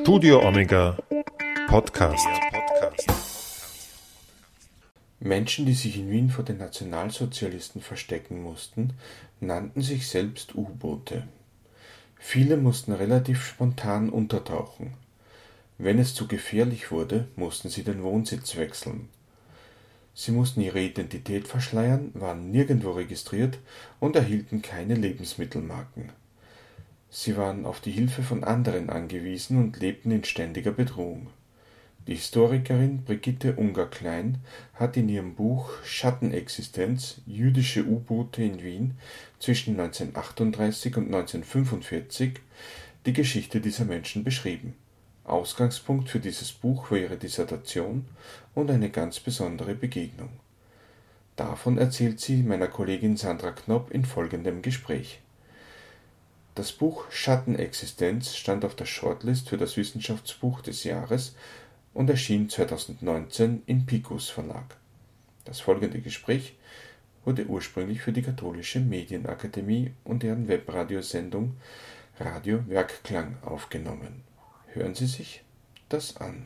Studio Omega Podcast. Menschen, die sich in Wien vor den Nationalsozialisten verstecken mussten, nannten sich selbst U-Boote. Viele mussten relativ spontan untertauchen. Wenn es zu gefährlich wurde, mussten sie den Wohnsitz wechseln. Sie mussten ihre Identität verschleiern, waren nirgendwo registriert und erhielten keine Lebensmittelmarken. Sie waren auf die Hilfe von anderen angewiesen und lebten in ständiger Bedrohung. Die Historikerin Brigitte Unger-Klein hat in ihrem Buch Schattenexistenz Jüdische U-Boote in Wien zwischen 1938 und 1945 die Geschichte dieser Menschen beschrieben. Ausgangspunkt für dieses Buch war ihre Dissertation und eine ganz besondere Begegnung. Davon erzählt sie meiner Kollegin Sandra Knopp in folgendem Gespräch das Buch Schattenexistenz stand auf der Shortlist für das Wissenschaftsbuch des Jahres und erschien 2019 im Picus Verlag. Das folgende Gespräch wurde ursprünglich für die Katholische Medienakademie und deren Webradiosendung Radio Werkklang aufgenommen. Hören Sie sich das an.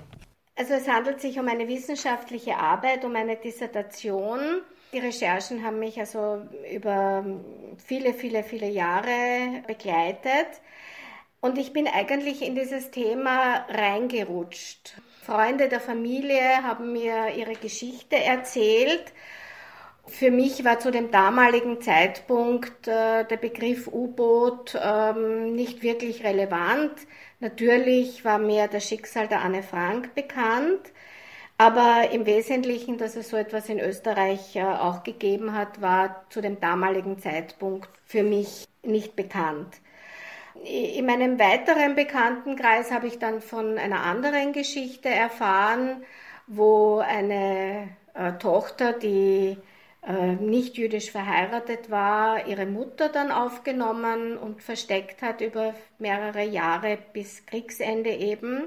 Also es handelt sich um eine wissenschaftliche Arbeit, um eine Dissertation die Recherchen haben mich also über viele, viele, viele Jahre begleitet. Und ich bin eigentlich in dieses Thema reingerutscht. Freunde der Familie haben mir ihre Geschichte erzählt. Für mich war zu dem damaligen Zeitpunkt äh, der Begriff U-Boot ähm, nicht wirklich relevant. Natürlich war mir das Schicksal der Anne Frank bekannt. Aber im Wesentlichen, dass es so etwas in Österreich äh, auch gegeben hat, war zu dem damaligen Zeitpunkt für mich nicht bekannt. In meinem weiteren Bekanntenkreis habe ich dann von einer anderen Geschichte erfahren, wo eine äh, Tochter, die äh, nicht jüdisch verheiratet war, ihre Mutter dann aufgenommen und versteckt hat über mehrere Jahre bis Kriegsende eben.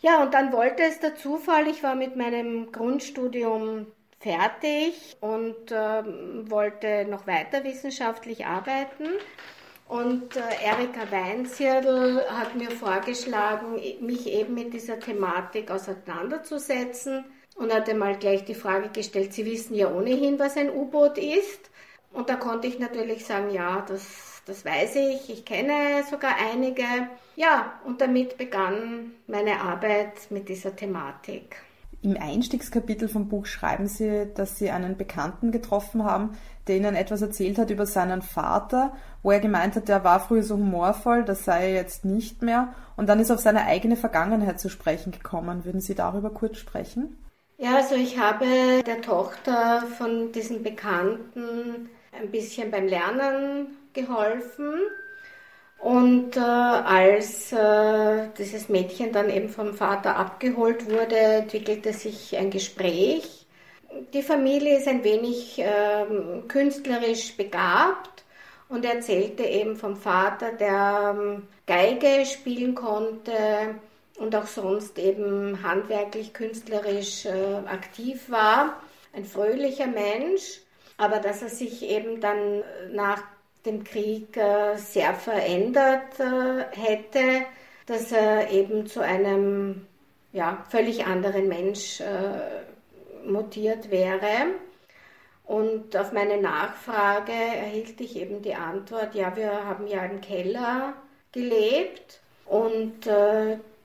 Ja, und dann wollte es der Zufall, ich war mit meinem Grundstudium fertig und ähm, wollte noch weiter wissenschaftlich arbeiten. Und äh, Erika Weinzierl hat mir vorgeschlagen, mich eben mit dieser Thematik auseinanderzusetzen und hat einmal gleich die Frage gestellt, Sie wissen ja ohnehin, was ein U-Boot ist. Und da konnte ich natürlich sagen, ja, das das weiß ich, ich kenne sogar einige. Ja, und damit begann meine Arbeit mit dieser Thematik. Im Einstiegskapitel vom Buch schreiben Sie, dass Sie einen Bekannten getroffen haben, der Ihnen etwas erzählt hat über seinen Vater, wo er gemeint hat, der war früher so humorvoll, das sei er jetzt nicht mehr. Und dann ist auf seine eigene Vergangenheit zu sprechen gekommen. Würden Sie darüber kurz sprechen? Ja, also ich habe der Tochter von diesem Bekannten ein bisschen beim Lernen geholfen. Und äh, als äh, dieses Mädchen dann eben vom Vater abgeholt wurde, entwickelte sich ein Gespräch. Die Familie ist ein wenig äh, künstlerisch begabt und erzählte eben vom Vater, der ähm, Geige spielen konnte und auch sonst eben handwerklich, künstlerisch äh, aktiv war. Ein fröhlicher Mensch, aber dass er sich eben dann nach dem Krieg äh, sehr verändert äh, hätte, dass er eben zu einem ja, völlig anderen Mensch äh, mutiert wäre. Und auf meine Nachfrage erhielt ich eben die Antwort, ja, wir haben ja im Keller gelebt und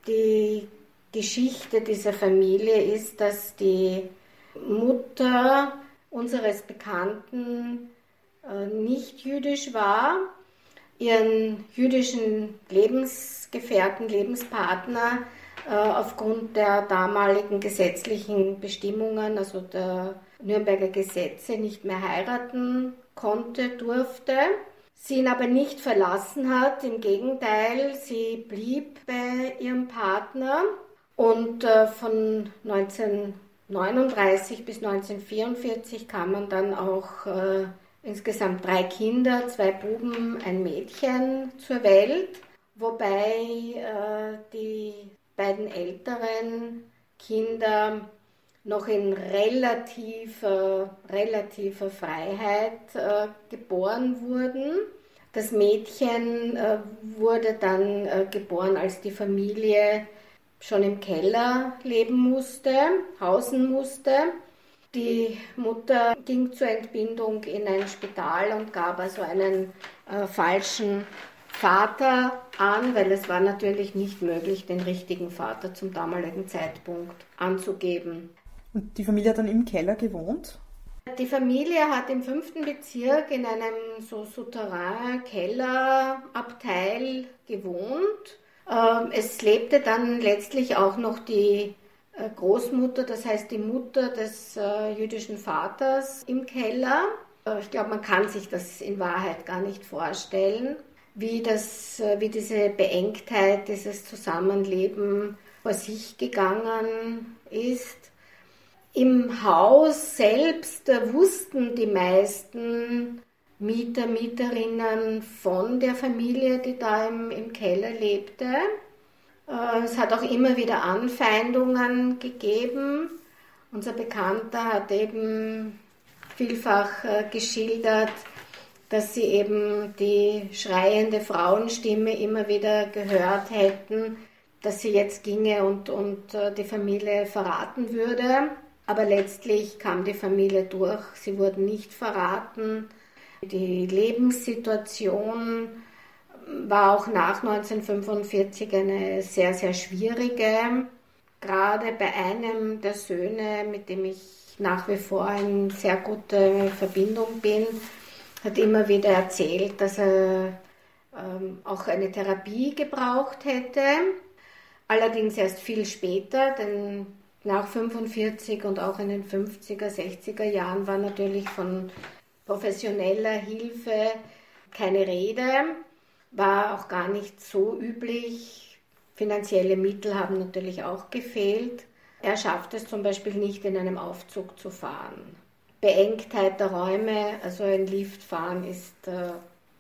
die Geschichte dieser Familie ist, dass die Mutter unseres Bekannten nicht jüdisch war, ihren jüdischen Lebensgefährten, Lebenspartner äh, aufgrund der damaligen gesetzlichen Bestimmungen, also der Nürnberger Gesetze, nicht mehr heiraten konnte, durfte. Sie ihn aber nicht verlassen hat, im Gegenteil, sie blieb bei ihrem Partner und äh, von 1939 bis 1944 kam man dann auch insgesamt drei Kinder, zwei Buben, ein Mädchen zur Welt, wobei äh, die beiden älteren Kinder noch in relativer, relativer Freiheit äh, geboren wurden. Das Mädchen äh, wurde dann äh, geboren, als die Familie schon im Keller leben musste, hausen musste. Die Mutter ging zur Entbindung in ein Spital und gab also einen äh, falschen Vater an, weil es war natürlich nicht möglich, den richtigen Vater zum damaligen Zeitpunkt anzugeben. Und die Familie hat dann im Keller gewohnt? Die Familie hat im fünften Bezirk in einem so Souterrain-Kellerabteil gewohnt. Ähm, es lebte dann letztlich auch noch die Großmutter, das heißt die Mutter des äh, jüdischen Vaters im Keller. Äh, ich glaube, man kann sich das in Wahrheit gar nicht vorstellen, wie, das, wie diese Beengtheit, dieses Zusammenleben vor sich gegangen ist. Im Haus selbst wussten die meisten Mieter, Mieterinnen von der Familie, die da im, im Keller lebte. Äh, es hat auch immer wieder Anfeindungen gegeben. Unser Bekannter hat eben vielfach äh, geschildert, dass sie eben die schreiende Frauenstimme immer wieder gehört hätten, dass sie jetzt ginge und, und äh, die Familie verraten würde. Aber letztlich kam die Familie durch, sie wurden nicht verraten. Die Lebenssituation war auch nach 1945 eine sehr, sehr schwierige. Gerade bei einem der Söhne, mit dem ich nach wie vor in sehr gute Verbindung bin, hat immer wieder erzählt, dass er ähm, auch eine Therapie gebraucht hätte. Allerdings erst viel später, denn nach 45 und auch in den 50er, 60er Jahren war natürlich von professioneller Hilfe keine Rede, war auch gar nicht so üblich. Finanzielle Mittel haben natürlich auch gefehlt. Er schafft es zum Beispiel nicht, in einem Aufzug zu fahren. Beengtheit der Räume, also ein Liftfahren ist äh,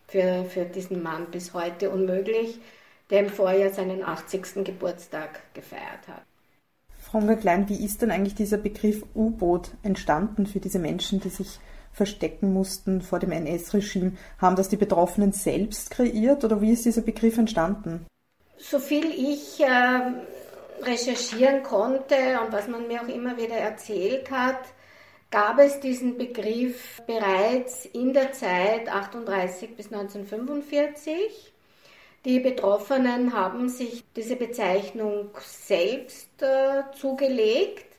für, für diesen Mann bis heute unmöglich, der im Vorjahr seinen 80. Geburtstag gefeiert hat. Frau Klein, wie ist denn eigentlich dieser Begriff U-Boot entstanden für diese Menschen, die sich verstecken mussten vor dem NS-Regime? Haben das die Betroffenen selbst kreiert oder wie ist dieser Begriff entstanden? So viel ich äh, recherchieren konnte und was man mir auch immer wieder erzählt hat, gab es diesen Begriff bereits in der Zeit 38 bis 1945. Die Betroffenen haben sich diese Bezeichnung selbst äh, zugelegt.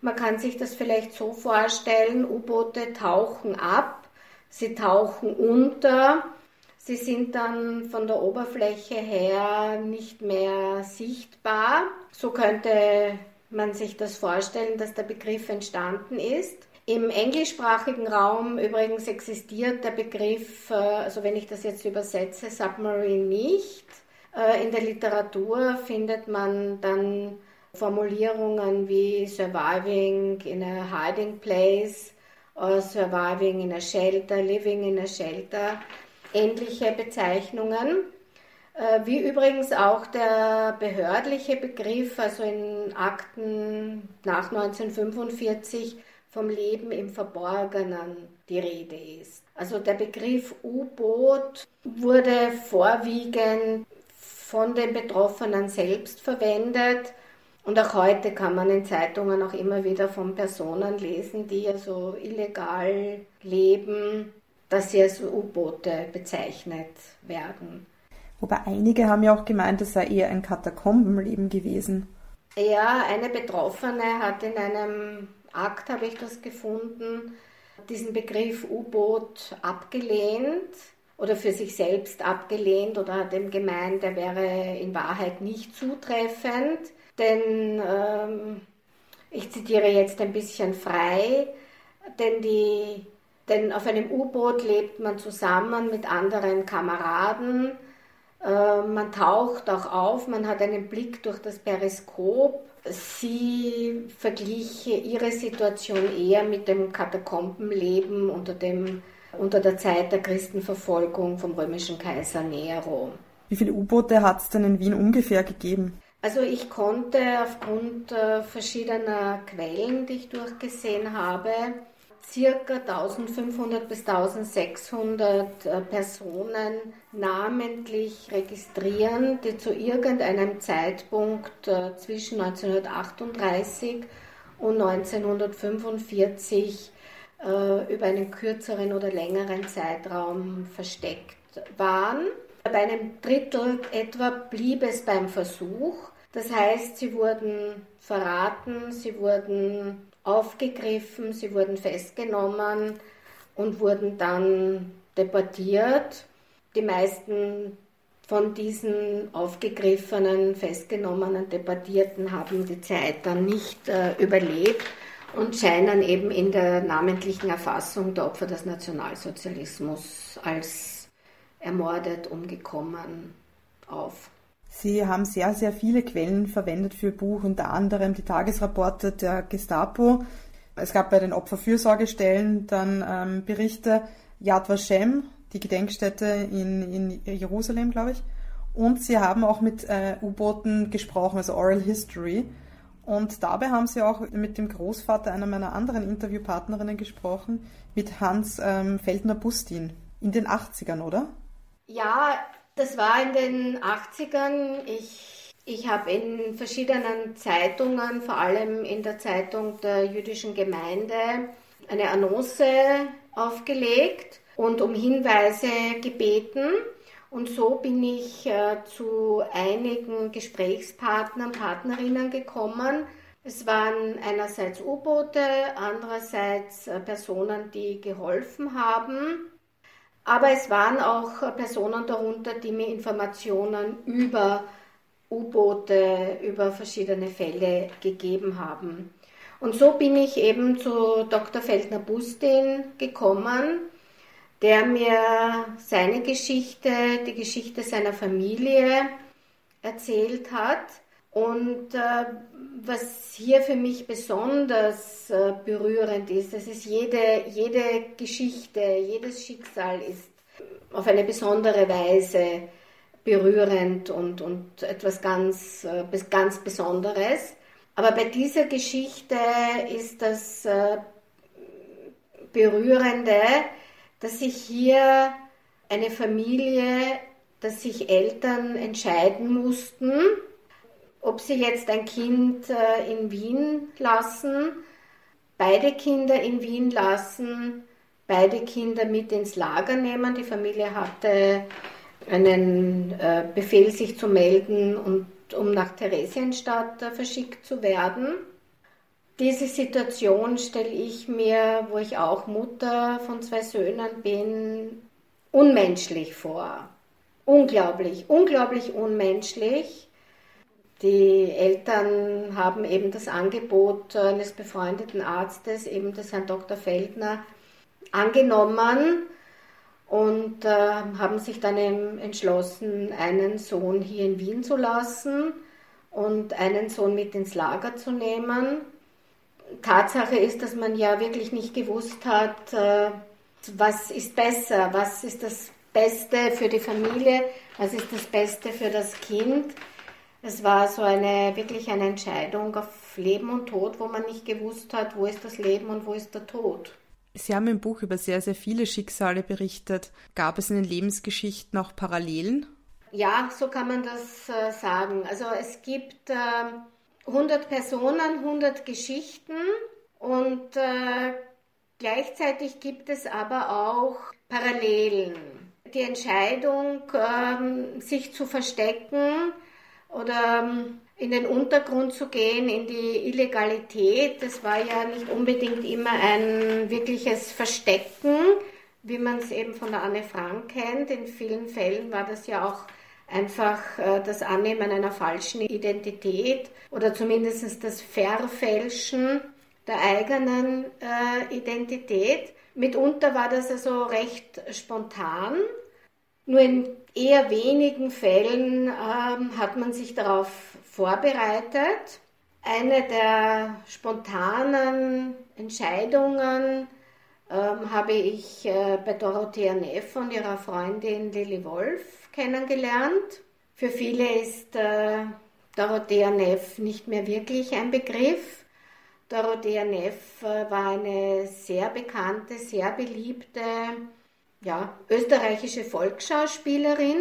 Man kann sich das vielleicht so vorstellen, U-Boote tauchen ab, sie tauchen unter, sie sind dann von der Oberfläche her nicht mehr sichtbar. So könnte man sich das vorstellen, dass der Begriff entstanden ist. Im englischsprachigen Raum übrigens existiert der Begriff, äh, also wenn ich das jetzt übersetze, Submarine nicht. Äh, in der Literatur findet man dann Formulierungen wie Surviving in a Hiding Place, or Surviving in a Shelter, Living in a Shelter, ähnliche Bezeichnungen. Äh, wie übrigens auch der behördliche Begriff, also in Akten nach 1945 vom Leben im Verborgenen die Rede ist. Also der Begriff U-Boot wurde vorwiegend von den Betroffenen selbst verwendet. Und auch heute kann man in Zeitungen auch immer wieder von Personen lesen, die also illegal leben, dass sie als U-Boote bezeichnet werden. Wobei einige haben ja auch gemeint, es sei eher ein Katakombenleben gewesen. Ja, eine Betroffene hat in einem Akt habe ich das gefunden, diesen Begriff U-Boot abgelehnt oder für sich selbst abgelehnt oder hat ihm gemeint, er wäre in Wahrheit nicht zutreffend, denn ähm, ich zitiere jetzt ein bisschen frei, denn, die, denn auf einem U-Boot lebt man zusammen mit anderen Kameraden, äh, man taucht auch auf, man hat einen Blick durch das Periskop Sie verglich ihre Situation eher mit dem Katakombenleben unter, dem, unter der Zeit der Christenverfolgung vom römischen Kaiser Nero. Wie viele U-Boote hat es denn in Wien ungefähr gegeben? Also ich konnte aufgrund äh, verschiedener Quellen, die ich durchgesehen habe, circa 1500 bis 1600 äh, Personen namentlich registrieren, die zu irgendeinem Zeitpunkt äh, zwischen 1938 und 1945 äh, über einen kürzeren oder längeren Zeitraum versteckt waren. Bei einem Drittel etwa blieb es beim Versuch. Das heißt, sie wurden verraten, sie wurden aufgegriffen, sie wurden festgenommen und wurden dann deportiert. Die meisten von diesen aufgegriffenen, festgenommenen Deportierten haben die Zeit dann nicht äh, überlebt und scheinen eben in der namentlichen Erfassung der Opfer des Nationalsozialismus als ermordet, umgekommen auf. Sie haben sehr, sehr viele Quellen verwendet für Buch, unter anderem die Tagesrapporte der Gestapo. Es gab bei den Opferfürsorgestellen dann ähm, Berichte Yad Vashem, die Gedenkstätte in, in Jerusalem, glaube ich. Und sie haben auch mit äh, U-Booten gesprochen, also Oral History. Und dabei haben sie auch mit dem Großvater einer meiner anderen Interviewpartnerinnen gesprochen, mit Hans ähm, Feldner-Bustin. In den 80ern, oder? Ja, das war in den 80ern. Ich, ich habe in verschiedenen Zeitungen, vor allem in der Zeitung der jüdischen Gemeinde, eine Annonce aufgelegt und um Hinweise gebeten. Und so bin ich äh, zu einigen Gesprächspartnern, Partnerinnen gekommen. Es waren einerseits U-Boote, andererseits äh, Personen, die geholfen haben. Aber es waren auch Personen darunter, die mir Informationen über U-Boote, über verschiedene Fälle gegeben haben. Und so bin ich eben zu Dr. Feldner-Bustin gekommen der mir seine Geschichte, die Geschichte seiner Familie erzählt hat. Und äh, was hier für mich besonders äh, berührend ist, das ist jede, jede Geschichte, jedes Schicksal ist auf eine besondere Weise berührend und, und etwas ganz, äh, ganz Besonderes. Aber bei dieser Geschichte ist das äh, Berührende, dass sich hier eine Familie, dass sich Eltern entscheiden mussten, ob sie jetzt ein Kind äh, in Wien lassen, beide Kinder in Wien lassen, beide Kinder mit ins Lager nehmen. Die Familie hatte einen äh, Befehl, sich zu melden und um nach Theresienstadt äh, verschickt zu werden. Diese Situation stelle ich mir, wo ich auch Mutter von zwei Söhnen bin, unmenschlich vor. Unglaublich, unglaublich unmenschlich. Die Eltern haben eben das Angebot eines befreundeten Arztes, eben des Herrn Dr. Feldner, angenommen und äh, haben sich dann eben entschlossen, einen Sohn hier in Wien zu lassen und einen Sohn mit ins Lager zu nehmen. Tatsache ist, dass man ja wirklich nicht gewusst hat, äh, was ist besser, was ist das Beste für die Familie, was ist das Beste für das Kind. Es war so eine wirklich eine Entscheidung auf Leben und Tod, wo man nicht gewusst hat, wo ist das Leben und wo ist der Tod. Sie haben im Buch über sehr, sehr viele Schicksale berichtet. Gab es in den Lebensgeschichten auch Parallelen? Ja, so kann man das äh, sagen. Also es gibt äh, 100 Personen, 100 Geschichten und äh, gleichzeitig gibt es aber auch Parallelen. Die Entscheidung, ähm, sich zu verstecken oder ähm, in den Untergrund zu gehen, in die Illegalität, das war ja nicht unbedingt immer ein wirkliches Verstecken, wie man es eben von der Anne Frank kennt. In vielen Fällen war das ja auch einfach äh, das Annehmen einer falschen Identität oder zumindest das Verfälschen der eigenen äh, Identität. Mitunter war das also recht spontan. Nur in eher wenigen Fällen ähm, hat man sich darauf vorbereitet. Eine der spontanen Entscheidungen ähm, habe ich äh, bei Dorothea Neff und ihrer Freundin Lilly Wolf kennengelernt. Für viele ist äh, Dorothea Neff nicht mehr wirklich ein Begriff, Dorothea Neff äh, war eine sehr bekannte, sehr beliebte ja, österreichische Volksschauspielerin.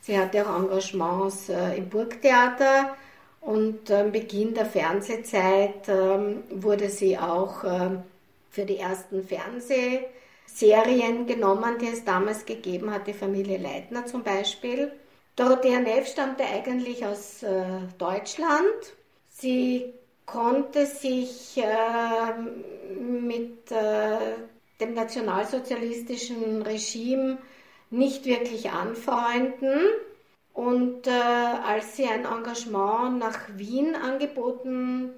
Sie hatte auch Engagements äh, im Burgtheater und am Beginn der Fernsehzeit ähm, wurde sie auch ähm, für die ersten Fernsehserien genommen, die es damals gegeben hat, die Familie Leitner zum Beispiel. Dorothea Neff stammte eigentlich aus äh, Deutschland. Sie konnte sich äh, mit äh, dem nationalsozialistischen Regime nicht wirklich anfreunden. Und äh, als sie ein Engagement nach Wien angeboten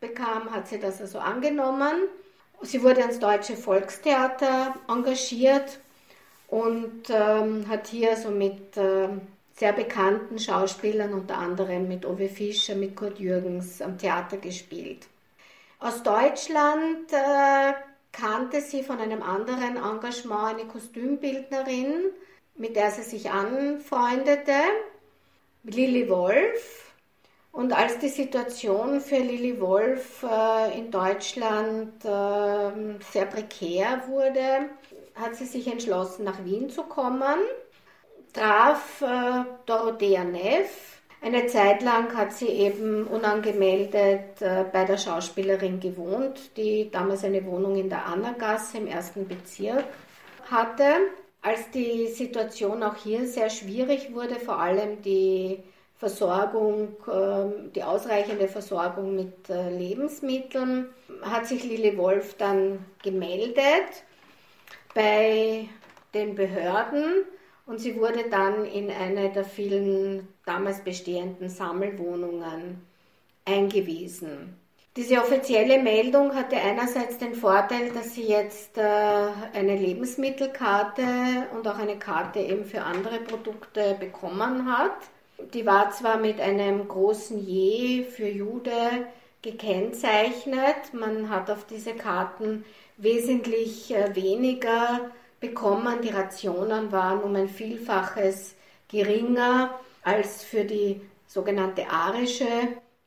bekam, hat sie das also angenommen. Sie wurde ans Deutsche Volkstheater engagiert und ähm, hat hier so mit äh, sehr bekannten Schauspielern, unter anderem mit Uwe Fischer, mit Kurt Jürgens am Theater gespielt. Aus Deutschland äh, kannte sie von einem anderen Engagement eine Kostümbildnerin, mit der sie sich anfreundete, Lilly Wolf. Und als die Situation für Lilly Wolf äh, in Deutschland äh, sehr prekär wurde, hat sie sich entschlossen, nach Wien zu kommen, traf äh, Dorothea Neff. Eine Zeit lang hat sie eben unangemeldet äh, bei der Schauspielerin gewohnt, die damals eine Wohnung in der Annagasse im ersten Bezirk hatte. Als die Situation auch hier sehr schwierig wurde, vor allem die Versorgung, ähm, die ausreichende Versorgung mit äh, Lebensmitteln, hat sich Lili Wolf dann gemeldet bei den Behörden und sie wurde dann in eine der vielen damals bestehenden Sammelwohnungen eingewiesen. Diese offizielle Meldung hatte einerseits den Vorteil, dass sie jetzt äh, eine Lebensmittelkarte und auch eine Karte eben für andere Produkte bekommen hat. Die war zwar mit einem großen Je für Jude gekennzeichnet, man hat auf diese Karten wesentlich äh, weniger bekommen. Die Rationen waren um ein Vielfaches geringer als für die sogenannte arische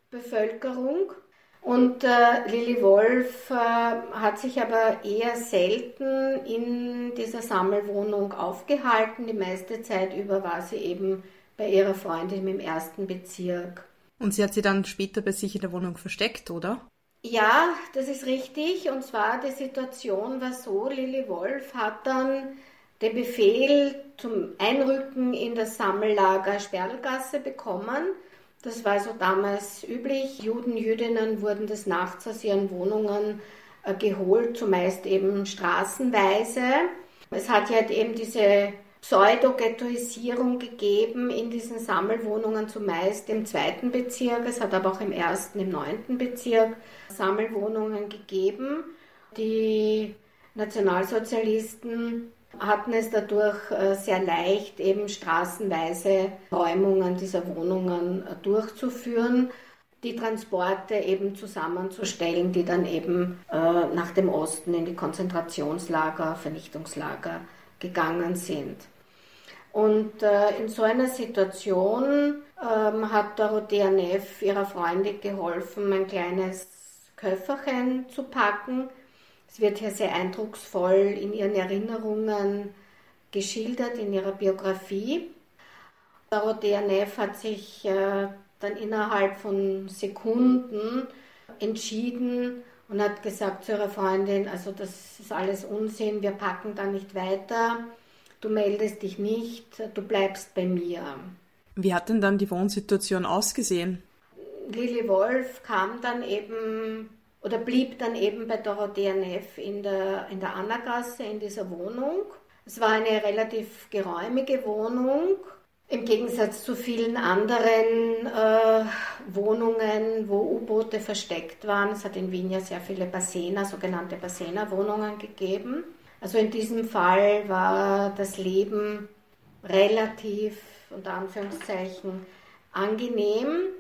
Bevölkerung. Und äh, Lili Wolf äh, hat sich aber eher selten in dieser Sammelwohnung aufgehalten. Die meiste Zeit über war sie eben bei ihrer Freundin im ersten Bezirk. Und sie hat sie dann später bei sich in der Wohnung versteckt, oder? Ja, das ist richtig. Und zwar die Situation war so, Lili Wolf hat dann den Befehl zum Einrücken in das Sammellager Sperlgasse bekommen. Das war so damals üblich. Juden, Jüdinnen wurden des Nachts aus ihren Wohnungen äh, geholt, zumeist eben straßenweise. Es hat ja eben diese Pseudo-Ghettoisierung gegeben in diesen Sammelwohnungen, zumeist im zweiten Bezirk. Es hat aber auch im ersten, im neunten Bezirk Sammelwohnungen gegeben. Die Nationalsozialisten hatten es dadurch äh, sehr leicht, eben straßenweise Räumungen dieser Wohnungen äh, durchzuführen, die Transporte eben zusammenzustellen, die dann eben äh, nach dem Osten in die Konzentrationslager, Vernichtungslager gegangen sind. Und äh, in so einer Situation ähm, hat Dorothea Neff ihrer Freundin geholfen, ein kleines Köfferchen zu packen. Es wird hier sehr eindrucksvoll in ihren Erinnerungen geschildert, in ihrer Biografie. Dorothea Neff hat sich äh, dann innerhalb von Sekunden entschieden und hat gesagt zu ihrer Freundin, also das ist alles Unsinn, wir packen da nicht weiter du meldest dich nicht, du bleibst bei mir. Wie hat denn dann die Wohnsituation ausgesehen? Lili Wolf kam dann eben oder blieb dann eben bei Dorothea Neff in der, in der Annagasse in dieser Wohnung. Es war eine relativ geräumige Wohnung, im Gegensatz zu vielen anderen äh, Wohnungen, wo U-Boote versteckt waren. Es hat in Wien ja sehr viele Bassena, sogenannte Bassena-Wohnungen gegeben. Also in diesem Fall war das Leben relativ, unter Anführungszeichen, angenehm.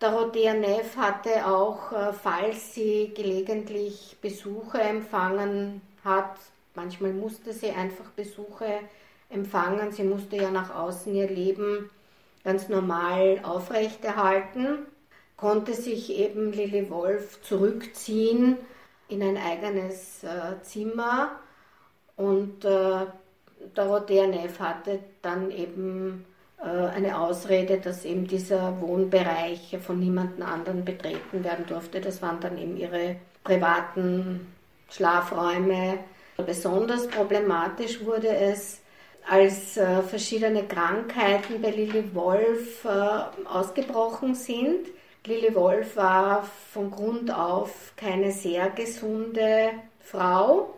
Dorothea Neff hatte auch, äh, falls sie gelegentlich Besuche empfangen hat, manchmal musste sie einfach Besuche empfangen, sie musste ja nach außen ihr Leben ganz normal aufrechterhalten, konnte sich eben Lilly Wolf zurückziehen in ein eigenes äh, Zimmer und äh, Dorothea Neff hatte dann eben äh, eine Ausrede, dass eben dieser Wohnbereich von niemandem anderen betreten werden durfte. Das waren dann eben ihre privaten Schlafräume. Besonders problematisch wurde es, als äh, verschiedene Krankheiten bei Lilly Wolf äh, ausgebrochen sind. Lilly Wolf war von Grund auf keine sehr gesunde Frau.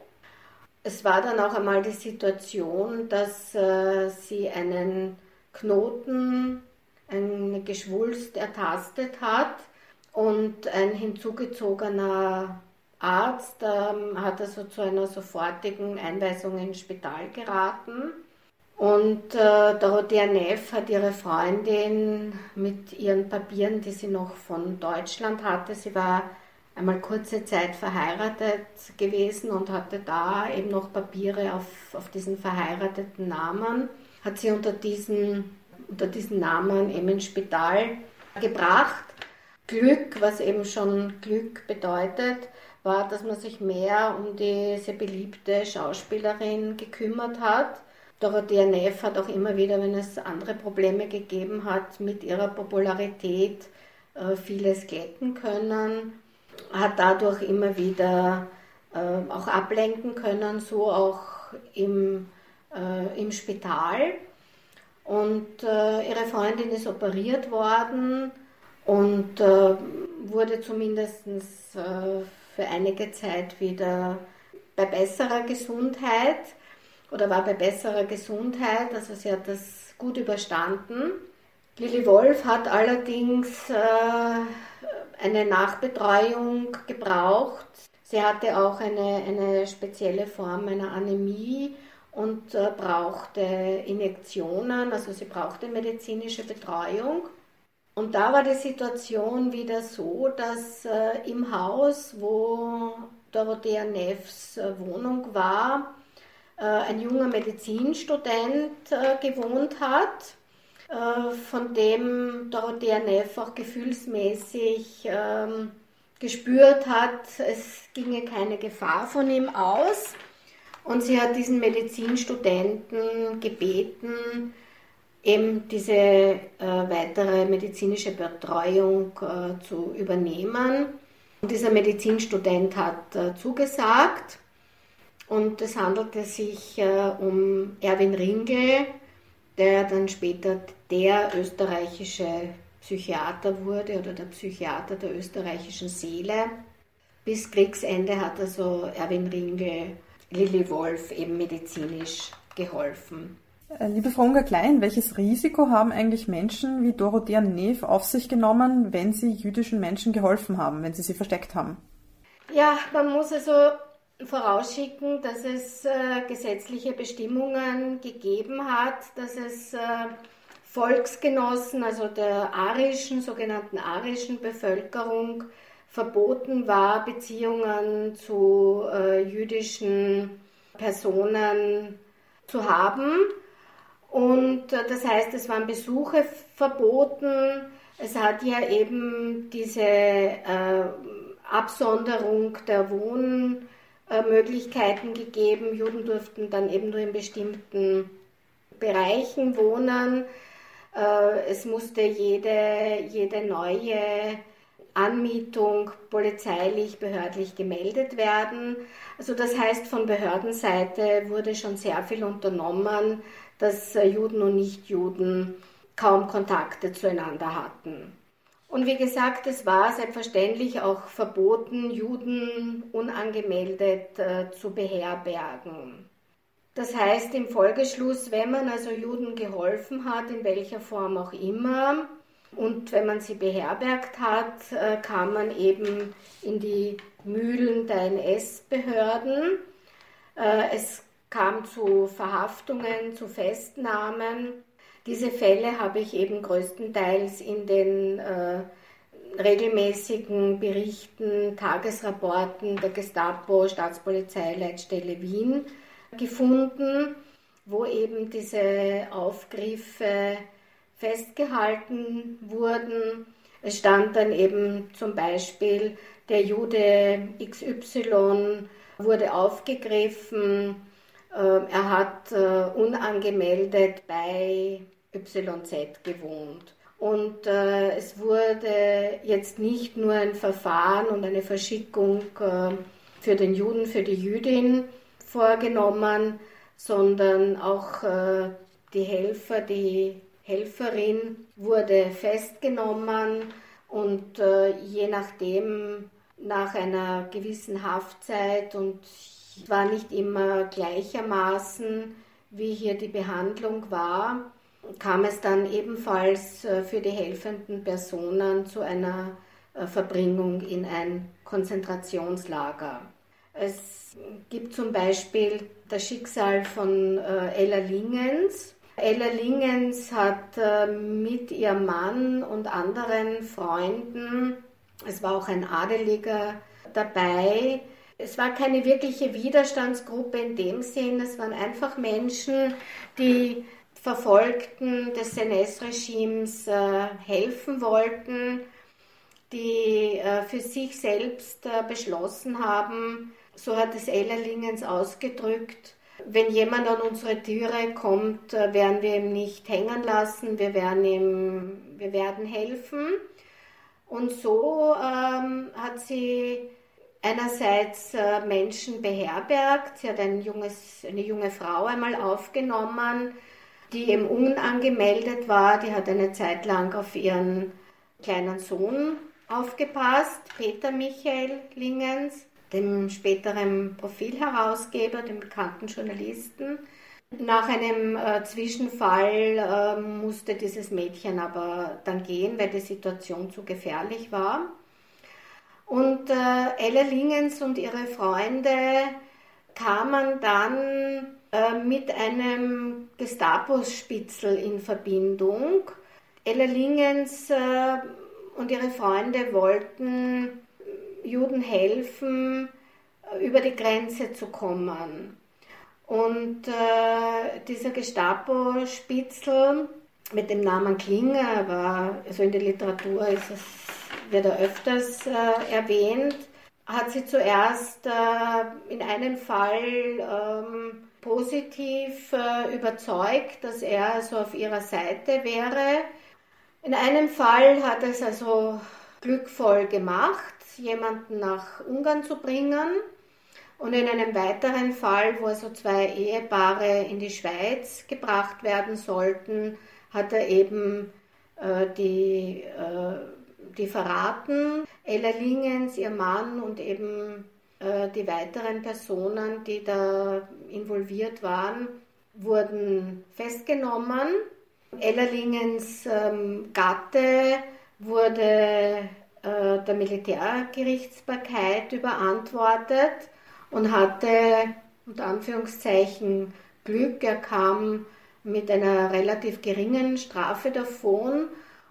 Es war dann auch einmal die Situation, dass äh, sie einen Knoten, eine Geschwulst ertastet hat und ein hinzugezogener Arzt ähm, hat also zu einer sofortigen Einweisung ins Spital geraten. Und äh, Dorothea Neff hat ihre Freundin mit ihren Papieren, die sie noch von Deutschland hatte, sie war einmal kurze Zeit verheiratet gewesen und hatte da eben noch Papiere auf, auf diesen verheirateten Namen, hat sie unter diesen, unter diesen Namen eben ins Spital gebracht. Glück, was eben schon Glück bedeutet, war, dass man sich mehr um diese beliebte Schauspielerin gekümmert hat Dorothea Neff hat auch immer wieder, wenn es andere Probleme gegeben hat, mit ihrer Popularität äh, vieles glätten können, hat dadurch immer wieder äh, auch ablenken können, so auch im, äh, im Spital. Und ihre Freundin ist operiert worden und wurde zumindest für einige Zeit wieder bei besserer Gesundheit oder war bei besserer Gesundheit, also sie hat das gut überstanden. Lilly Wolf hat allerdings äh, eine Nachbetreuung gebraucht. Sie hatte auch eine, eine spezielle Form einer Anämie und äh, brauchte Injektionen, also sie brauchte medizinische Betreuung. Und da war die Situation wieder so, dass äh, im Haus, wo Dorothea Neffs äh, Wohnung war, ein junger Medizinstudent äh, gewohnt hat, äh, von dem Dorothea Neff auch gefühlsmäßig ähm, gespürt hat, es ginge keine Gefahr von ihm aus. Und sie hat diesen Medizinstudenten gebeten, eben diese äh, weitere medizinische Betreuung äh, zu übernehmen. Und dieser Medizinstudent hat äh, zugesagt. Und es handelte sich äh, um Erwin Ringel, der dann später der österreichische Psychiater wurde oder der Psychiater der österreichischen Seele. Bis Kriegsende hat also Erwin Ringel Lilly Wolf eben medizinisch geholfen. Äh, liebe Frau Unger-Klein, welches Risiko haben eigentlich Menschen wie Dorothea Neff auf sich genommen, wenn sie jüdischen Menschen geholfen haben, wenn sie sie versteckt haben? Ja, man muss also vorausschicken, dass es äh, gesetzliche Bestimmungen gegeben hat, dass es äh, Volksgenossen, also der arischen, sogenannten arischen Bevölkerung verboten war, Beziehungen zu äh, jüdischen Personen zu haben. Und äh, das heißt, es waren Besuche verboten. Es hat ja eben diese äh, Absonderung der Wohn- äh, Möglichkeiten gegeben. Juden durften dann eben nur in bestimmten Bereichen wohnen. Äh, es musste jede, jede neue Anmietung polizeilich, behördlich gemeldet werden. Also das heißt, von Behördenseite wurde schon sehr viel unternommen, dass äh, Juden und Nichtjuden kaum Kontakte zueinander hatten. Und wie gesagt, es war selbstverständlich auch verboten, Juden unangemeldet äh, zu beherbergen. Das heißt im Folgeschluss, wenn man also Juden geholfen hat, in welcher Form auch immer, und wenn man sie beherbergt hat, äh, kam man eben in die Mühlen der NS-Behörden. Äh, es kam zu Verhaftungen, zu Festnahmen. Diese Fälle habe ich eben größtenteils in den äh, regelmäßigen Berichten, Tagesrapporten der Gestapo, Staatspolizeileitstelle Wien gefunden, wo eben diese Aufgriffe festgehalten wurden. Es stand dann eben zum Beispiel, der Jude XY wurde aufgegriffen, er hat äh, unangemeldet bei YZ gewohnt. Und äh, es wurde jetzt nicht nur ein Verfahren und eine Verschickung äh, für den Juden, für die Jüdin vorgenommen, sondern auch äh, die Helfer, die Helferin wurde festgenommen und je nachdem nach einer gewissen Haftzeit und war nicht immer gleichermaßen, wie hier die Behandlung war, kam es dann ebenfalls äh, für die helfenden Personen zu einer äh, Verbringung in ein Konzentrationslager. Es gibt zum Beispiel das Schicksal von äh, Ella Lingens. Ella Lingens hat mit ihrem Mann und anderen Freunden, es war auch ein Adeliger dabei, es war keine wirkliche Widerstandsgruppe in dem Sinn, es waren einfach Menschen, die Verfolgten des NS-Regimes äh, helfen wollten, die äh, für sich selbst äh, beschlossen haben, so hat es Ellerlingens ausgedrückt, wenn jemand an unsere Türe kommt, werden wir ihn nicht hängen lassen, wir werden ihm, wir werden helfen. Und so ähm, hat sie einerseits äh, Menschen beherbergt, sie hat ein junges, eine junge Frau einmal aufgenommen, die eben unangemeldet war, die hat eine Zeit lang auf ihren kleinen Sohn aufgepasst, Peter Michael Lingens, dem späteren Profilherausgeber, dem bekannten Journalisten. Nach einem äh, Zwischenfall äh, musste dieses Mädchen aber dann gehen, weil die Situation zu gefährlich war. Und äh, Ella Lingens und ihre Freunde kamen dann äh, mit einem Gestapo-Spitzel in Verbindung. Ella Lingens äh, und ihre Freunde wollten Juden helfen, äh, über die Grenze zu kommen. Und äh, dieser Gestapo-Spitzel mit dem Namen Klinger war, also in der Literatur ist es, wird er öfters äh, erwähnt, hat sie zuerst äh, in einem Fall ähm, positiv äh, überzeugt, dass er also auf ihrer Seite wäre. In einem Fall hat es also glückvoll gemacht, jemanden nach Ungarn zu bringen. Und in einem weiteren Fall, wo also zwei Ehepaare in die Schweiz gebracht werden sollten, hat er eben äh, die, äh, die verraten. Ella Lingens, ihr Mann und eben äh, die weiteren Personen, die da involviert waren, wurden festgenommen. Ellerlingens ähm, Gatte wurde äh, der Militärgerichtsbarkeit überantwortet und hatte unter Anführungszeichen Glück. Er kam mit einer relativ geringen Strafe davon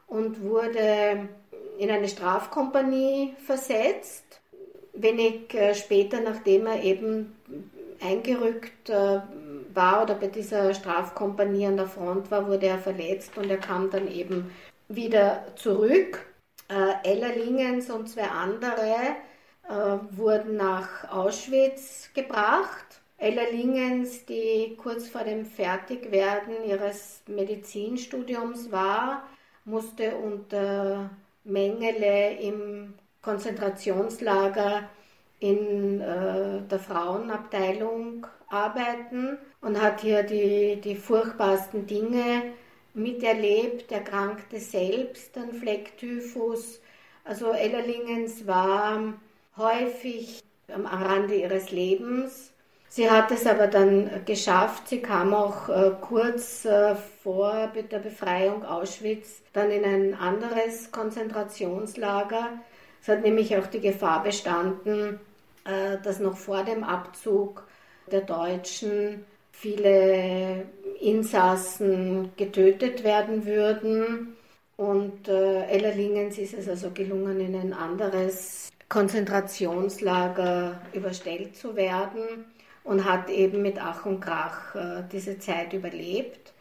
und wurde in eine Strafkompanie versetzt wenig äh, später, nachdem er eben eingerückt äh, war oder bei dieser Strafkompanie an der Front war, wurde er verletzt und er kam dann eben wieder zurück. Äh, Ella Lingens und zwei andere wurden nach Auschwitz gebracht. Ella Lingens, die kurz vor dem Fertigwerden ihres Medizinstudiums war, musste unter Mengele im Konzentrationslager in äh, der Frauenabteilung arbeiten und hat hier die, die furchtbarsten Dinge miterlebt, erkrankte selbst an Flecktyphus. Also Ellerlingens war häufig am Rande ihres Lebens. Sie hat es aber dann geschafft. Sie kam auch äh, kurz äh, vor der Befreiung Auschwitz dann in ein anderes Konzentrationslager es hat nämlich auch die Gefahr bestanden, äh, dass noch vor dem Abzug der Deutschen viele Insassen getötet werden würden. Und äh, Ellerlingens ist es also gelungen, in ein anderes Konzentrationslager überstellt zu werden und hat eben mit Ach und Krach äh, diese Zeit überlebt.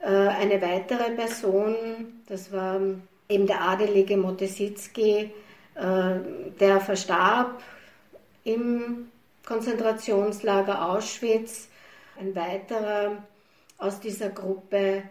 Eine weitere Person, das war eben der adelige Motesitzky, äh, der verstarb im Konzentrationslager Auschwitz. Ein weiterer aus dieser Gruppe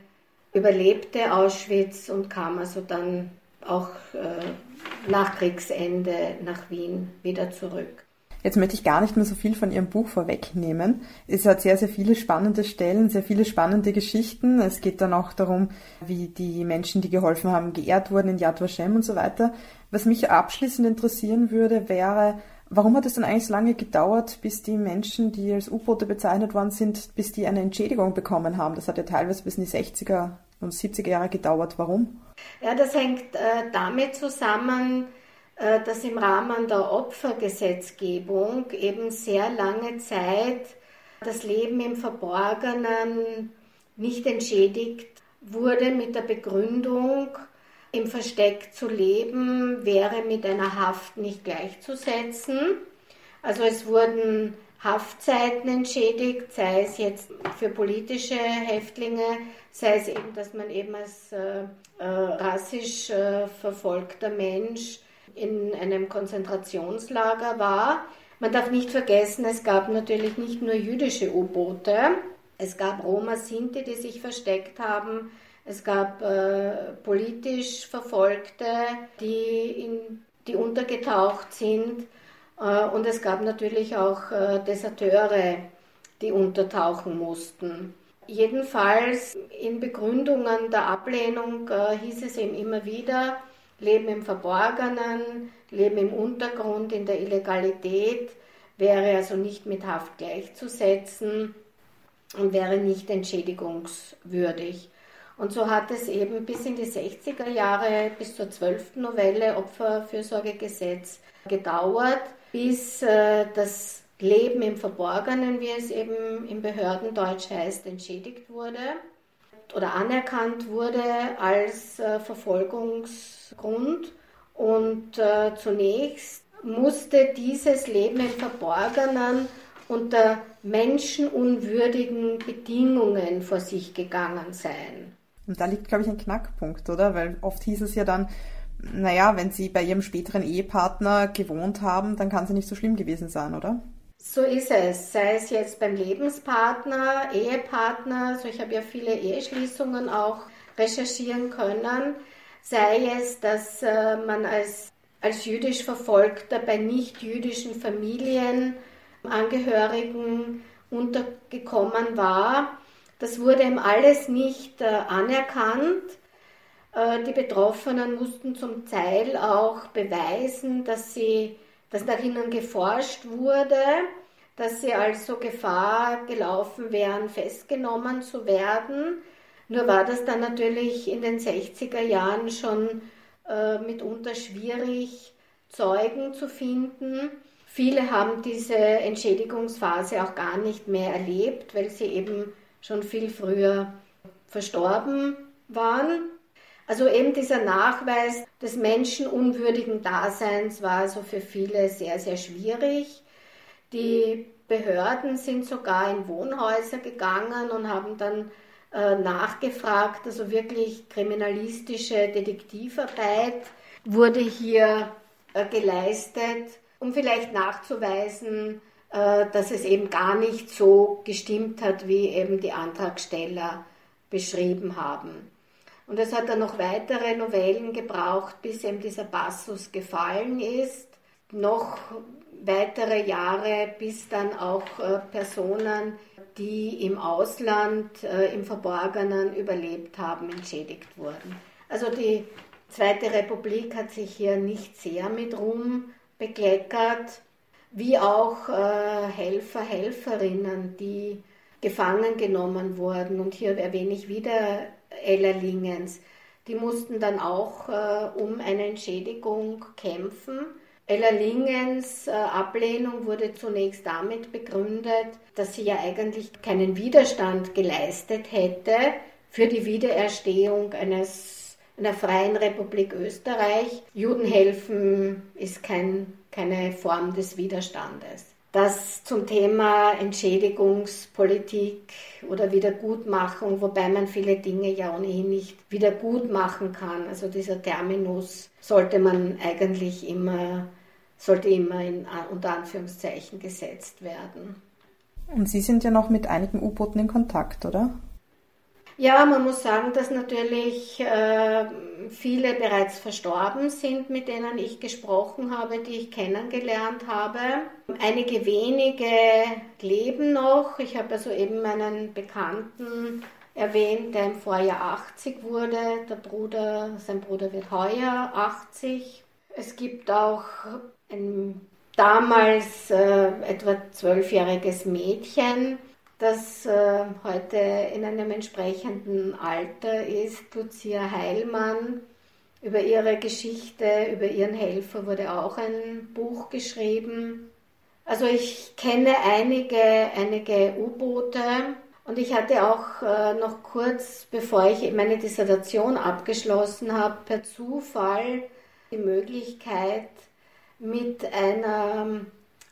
überlebte Auschwitz und kam also dann auch äh, nach Kriegsende nach Wien wieder zurück. Jetzt möchte ich gar nicht mehr so viel von Ihrem Buch vorwegnehmen. Es hat sehr, sehr viele spannende Stellen, sehr viele spannende Geschichten. Es geht dann auch darum, wie die Menschen, die geholfen haben, geehrt wurden in Yad Vashem und so weiter. Was mich abschließend interessieren würde, wäre, warum hat es dann eigentlich so lange gedauert, bis die Menschen, die als U-Boote bezeichnet worden sind, bis die eine Entschädigung bekommen haben? Das hat ja teilweise bis in die 60er und 70er Jahre gedauert. Warum? Ja, das hängt äh, damit zusammen, dass im Rahmen der Opfergesetzgebung eben sehr lange Zeit das Leben im Verborgenen nicht entschädigt wurde mit der Begründung, im Versteck zu leben wäre mit einer Haft nicht gleichzusetzen. Also es wurden Haftzeiten entschädigt, sei es jetzt für politische Häftlinge, sei es eben, dass man eben als äh, äh, rassisch äh, verfolgter Mensch in einem Konzentrationslager war. Man darf nicht vergessen, es gab natürlich nicht nur jüdische U-Boote, es gab Roma Sinti, die sich versteckt haben, es gab äh, politisch Verfolgte, die, in, die untergetaucht sind äh, und es gab natürlich auch äh, Deserteure, die untertauchen mussten. Jedenfalls in Begründungen der Ablehnung äh, hieß es eben immer wieder, Leben im Verborgenen, Leben im Untergrund, in der Illegalität wäre also nicht mit Haft gleichzusetzen und wäre nicht entschädigungswürdig. Und so hat es eben bis in die 60er Jahre, bis zur 12. Novelle Opferfürsorgegesetz gedauert, bis äh, das Leben im Verborgenen, wie es eben im Behördendeutsch heißt, entschädigt wurde oder anerkannt wurde als äh, Verfolgungsgrund. Und äh, zunächst musste dieses Leben im Verborgenen unter menschenunwürdigen Bedingungen vor sich gegangen sein. Und da liegt, glaube ich, ein Knackpunkt, oder? Weil oft hieß es ja dann, naja, wenn Sie bei Ihrem späteren Ehepartner gewohnt haben, dann kann es ja nicht so schlimm gewesen sein, oder? So ist es, sei es jetzt beim Lebenspartner, Ehepartner, also ich habe ja viele Eheschließungen auch recherchieren können, sei es, dass äh, man als, als jüdisch Verfolgter bei nicht-jüdischen Familienangehörigen untergekommen war. Das wurde ihm alles nicht äh, anerkannt. Äh, die Betroffenen mussten zum Teil auch beweisen, dass sie dass nach ihnen geforscht wurde, dass sie also Gefahr gelaufen wären, festgenommen zu werden. Nur war das dann natürlich in den 60er Jahren schon äh, mitunter schwierig, Zeugen zu finden. Viele haben diese Entschädigungsphase auch gar nicht mehr erlebt, weil sie eben schon viel früher verstorben waren. Also eben dieser Nachweis des menschenunwürdigen Daseins war also für viele sehr, sehr schwierig. Die Behörden sind sogar in Wohnhäuser gegangen und haben dann äh, nachgefragt, also wirklich kriminalistische Detektivarbeit wurde hier äh, geleistet, um vielleicht nachzuweisen, äh, dass es eben gar nicht so gestimmt hat, wie eben die Antragsteller beschrieben haben. Und es hat dann noch weitere Novellen gebraucht, bis eben dieser Passus gefallen ist. Noch weitere Jahre, bis dann auch äh, Personen, die im Ausland äh, im Verborgenen überlebt haben, entschädigt wurden. Also die Zweite Republik hat sich hier nicht sehr mit Ruhm bekleckert, wie auch äh, Helfer, Helferinnen, die gefangen genommen wurden. Und hier erwähne ich wieder Ellerlingens. Die mussten dann auch äh, um eine Entschädigung kämpfen. Ellerlingens äh, Ablehnung wurde zunächst damit begründet, dass sie ja eigentlich keinen Widerstand geleistet hätte für die Wiedererstehung eines, einer freien Republik Österreich. Juden helfen ist kein, keine Form des Widerstandes. Das zum Thema Entschädigungspolitik oder Wiedergutmachung, wobei man viele Dinge ja ohnehin nicht wiedergutmachen kann. Also dieser Terminus sollte man eigentlich immer, sollte immer in, unter Anführungszeichen gesetzt werden. Und Sie sind ja noch mit einigen U-Booten in Kontakt, oder? Ja, man muss sagen, dass natürlich äh, viele bereits verstorben sind, mit denen ich gesprochen habe, die ich kennengelernt habe. Einige wenige leben noch. Ich habe also eben meinen Bekannten erwähnt, der im Vorjahr 80 wurde. Der Bruder, sein Bruder wird heuer 80. Es gibt auch ein damals äh, etwa zwölfjähriges Mädchen, das äh, heute in einem entsprechenden Alter ist, Lucia Heilmann. Über ihre Geschichte, über ihren Helfer wurde auch ein Buch geschrieben. Also ich kenne einige, einige U-Boote und ich hatte auch äh, noch kurz, bevor ich meine Dissertation abgeschlossen habe, per Zufall die Möglichkeit, mit einer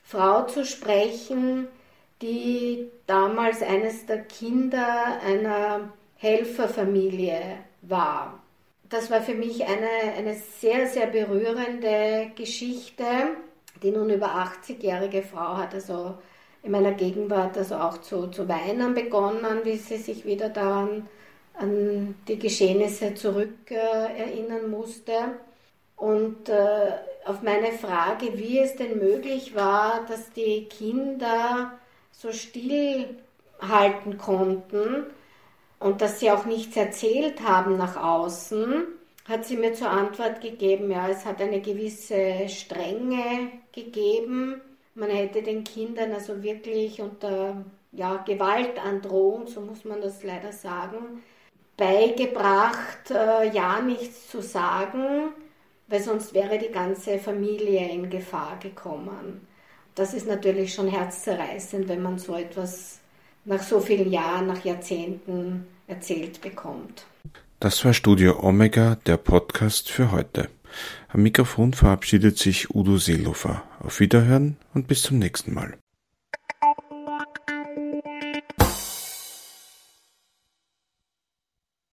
Frau zu sprechen, die damals eines der Kinder einer Helferfamilie war. Das war für mich eine, eine sehr, sehr berührende Geschichte. Die nun über 80-jährige Frau hat also in meiner Gegenwart also auch zu, zu weinen begonnen, wie sie sich wieder daran an die Geschehnisse zurückerinnern äh, musste. Und äh, auf meine Frage, wie es denn möglich war, dass die Kinder so still halten konnten und dass sie auch nichts erzählt haben nach außen, hat sie mir zur Antwort gegeben, ja, es hat eine gewisse Strenge gegeben. Man hätte den Kindern also wirklich unter ja, Gewaltandrohung, so muss man das leider sagen, beigebracht, äh, ja nichts zu sagen, weil sonst wäre die ganze Familie in Gefahr gekommen das ist natürlich schon herzzerreißend, wenn man so etwas nach so vielen Jahren, nach Jahrzehnten erzählt bekommt. Das war Studio Omega, der Podcast für heute. Am Mikrofon verabschiedet sich Udo Seelofer. Auf Wiederhören und bis zum nächsten Mal.